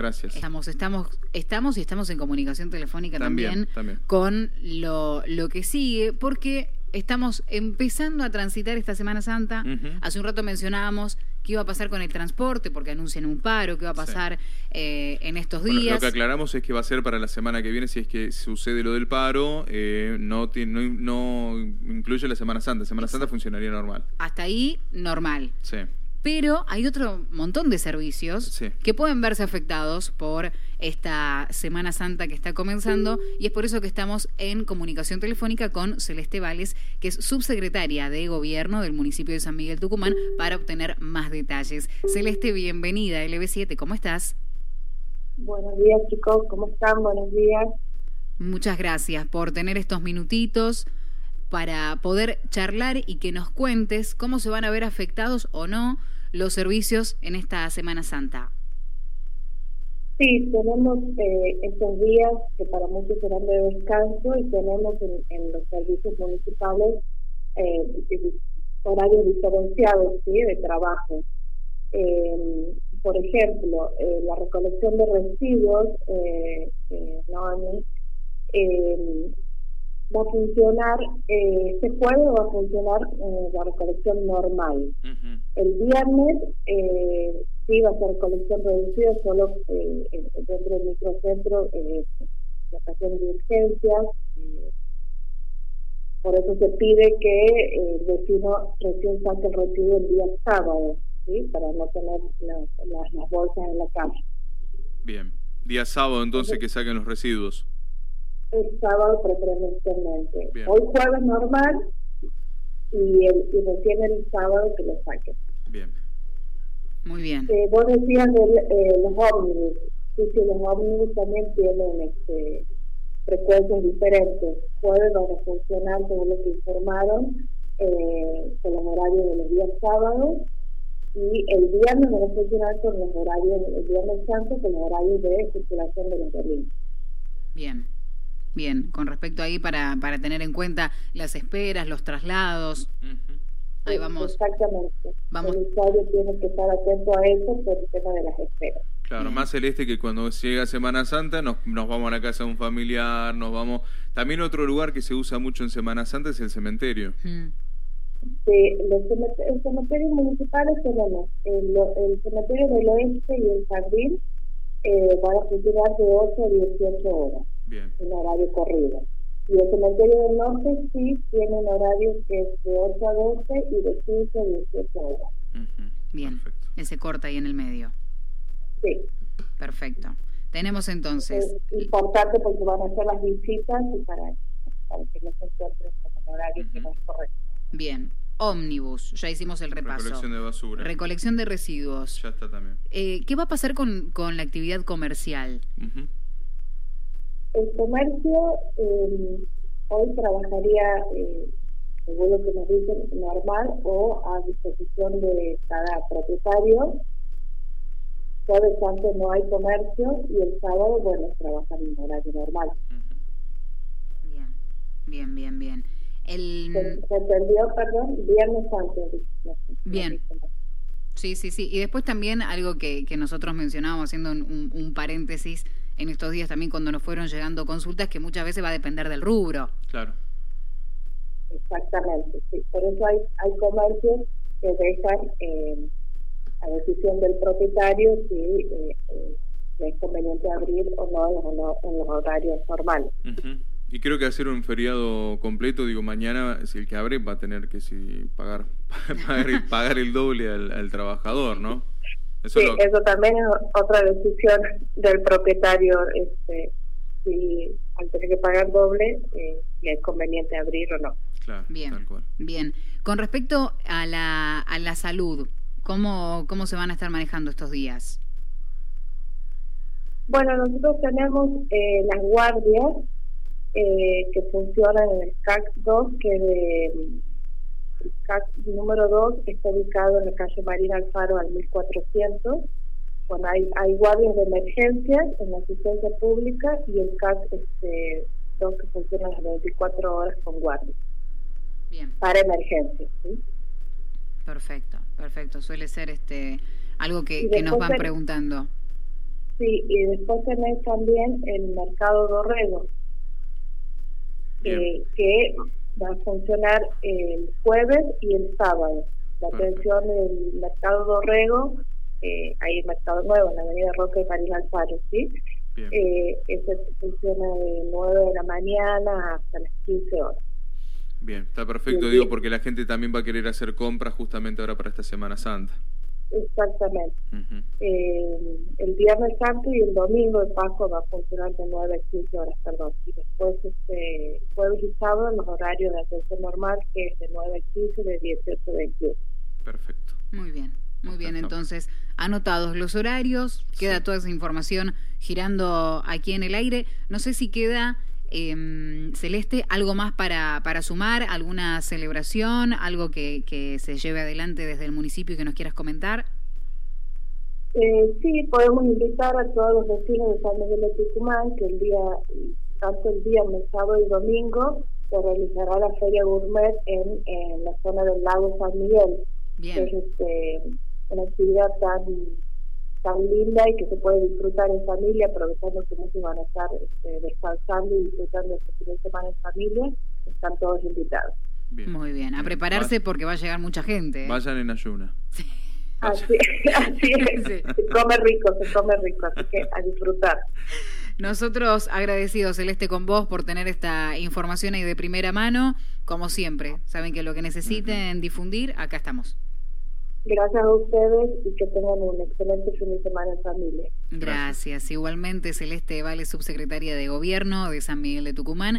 Gracias. Estamos, estamos, estamos y estamos en comunicación telefónica también, También, también. con lo, lo que sigue, porque estamos empezando a transitar esta Semana Santa. Hace un rato mencionábamos qué iba a pasar con el transporte, porque anuncian un paro, qué iba a pasar eh, en estos Bueno, días. lo que aclaramos es que va a ser para la semana que viene, si es que sucede lo del paro, eh, no, tiene, no, no incluye la Semana Santa. Semana Santa funcionaría normal. Hasta ahí, normal. Sí. Pero hay otro montón de servicios Sí. que pueden verse afectados por esta Semana Santa que está comenzando y es por eso que estamos en comunicación telefónica con Celeste Vales, que es subsecretaria de Gobierno del municipio de San Miguel Tucumán, para obtener más detalles. Celeste, bienvenida a LB7, ¿cómo estás? Buenos días chicos, ¿cómo están? Buenos días. Muchas gracias por tener estos minutitos para poder charlar y que nos cuentes cómo se van a ver afectados o no los servicios en esta Semana Santa. Sí, tenemos eh, estos días que para muchos serán de descanso y tenemos en, los servicios municipales eh, horarios diferenciados ¿sí? de trabajo. Eh, por ejemplo, eh, la recolección de residuos, eh, eh, Noemi, eh, va a funcionar, eh, este jueves va a funcionar eh, la recolección normal. El viernes eh, sí va a ser recolección reducida, solo eh, eh, dentro del microcentro, eh, la ocasión de urgencias. eh, por eso se pide que eh, el vecino recién saque el residuo el día sábado, ¿sí? para no tener las, las, las bolsas en la calle. Bien. Día sábado entonces que saquen los residuos. El sábado preferencialmente. Bien. Hoy jueves normal y, el, y recién el sábado que lo saquen. Bien. Muy bien. Eh, vos decías de eh, los ómnibus. Sí, sí, los ómnibus también tienen este, frecuencias diferentes. Pueden van a funcionar, según lo que informaron, eh, con los horarios de los días sábados y el viernes van a funcionar con los horarios, el viernes santo, con los horarios de circulación de los domingos. Bien. Bien, con respecto ahí para, para tener en cuenta las esperas, los traslados. Ahí vamos. Exactamente. Vamos. El usuario tiene que estar atento a eso por el tema de las esperas. Claro, más celeste que cuando llega Semana Santa nos, nos vamos a la casa de un familiar, nos vamos... También otro lugar que se usa mucho en Semana Santa es el cementerio. Mm, Sí, los cementerios, los cementerios municipales tenemos el, el cementerio del oeste y el jardín eh, van a funcionar de 8 a 18 horas, Bien. en horario corrido. Y el cementerio del norte sí tiene un horario que es de 8 a 12 y de 15 a 18 horas. Ujú. Bien. Perfecto. Ese corta ahí en el medio. Sí, Perfecto. Tenemos es entonces. importante porque van a hacer las visitas y para, para que no se encuentren con el horario que no es correcto. Bien. Ómnibus. Ya hicimos el repaso. Recolección de basura. Recolección de residuos. Ya está también. Eh, ¿Qué va a pasar con, con la actividad comercial? Ujú. El comercio eh, hoy trabajaría, eh, según lo que nos dicen, normal o a disposición de cada propietario. Jueves santo no hay comercio y el sábado, bueno, trabajan en horario normal. Bien. Bien, bien, bien. El... ¿Se, perdón? Viernes santo. no Bien. no dice, no. Sí, sí, sí. Y después también algo que, que nosotros mencionábamos, haciendo un, un- un paréntesis en estos días también cuando nos fueron llegando consultas, que muchas veces va a depender del rubro. Claro. Exactamente, sí. Por eso hay, hay comercios que dejan eh, a decisión del propietario si eh, eh, es conveniente abrir o no en los, no- en los horarios normales. Ujú. Y creo que hacer un feriado completo, digo, mañana, si el que abre va a tener que si, pagar, pagar, el, pagar el doble al, al trabajador, ¿no? Eso Sí, lo- eso también es otra decisión del propietario, este, si al tener que pagar doble, eh, le es conveniente abrir o no. Claro, Bien. tal cual. Bien. Con respecto a la, a la salud, ¿cómo, ¿cómo se van a estar manejando estos días? Bueno, nosotros tenemos eh, las guardias eh, que funcionan en el CAC 2, que de, el CAC número 2 está ubicado en la calle Marina Alfaro al 1400. Bueno, hay, hay guardias de emergencias en la asistencia pública y el CAC este, 2 que funciona las 24 horas con guardias Bien. para emergencias. ¿sí? Perfecto, perfecto. Suele ser este algo que, nos van preguntando. Sí, y después tenés también el mercado Dorrego, eh, que va a funcionar el jueves y el sábado. La atención del mercado Dorrego, eh, el mercado nuevo en la avenida Roca y París Alfaro, ¿sí? Eh, ese funciona de 9 de la mañana hasta las 15 horas. Bien, está perfecto, digo, porque la gente también va a querer hacer compras justamente ahora para esta Semana Santa. Exactamente. eh, el Viernes Santo y el Domingo de Paso va a funcionar de 9 a 15 horas, perdón. Y después, este, jueves y sábado, en los horarios de atención normal, que es de 9 a 15 de 18 a 21. Perfecto. Muy bien. Muy bien, entonces, anotados los horarios, queda toda esa información girando aquí en el aire. No sé si queda, eh, Celeste, algo más para, para sumar, alguna celebración, algo que, que se lleve adelante desde el municipio y que nos quieras comentar. Eh, sí, podemos invitar a todos los vecinos de San Miguel de Tucumán que el día, tanto el día, sábado y domingo, se realizará la Feria Gourmet en, en la zona del lago San Miguel. Bien. Es este, una actividad tan tan linda y que se puede disfrutar en familia, aprovechando que muchos van a estar este, descansando y disfrutando este fin de semana en familia, están todos invitados. Muy bien, a prepararse porque va a llegar mucha gente. ¿eh? Vayan en ayuna. Sí. Así, así es, se come rico, se come rico, así que a disfrutar. Nosotros agradecidos, Celeste, con vos por tener esta información ahí de primera mano, como siempre. Saben que lo que necesiten difundir, acá estamos. Gracias a ustedes y que tengan un excelente fin de semana en familia. Gracias. Igualmente, Celeste Vale, subsecretaria de Gobierno de San Miguel de Tucumán.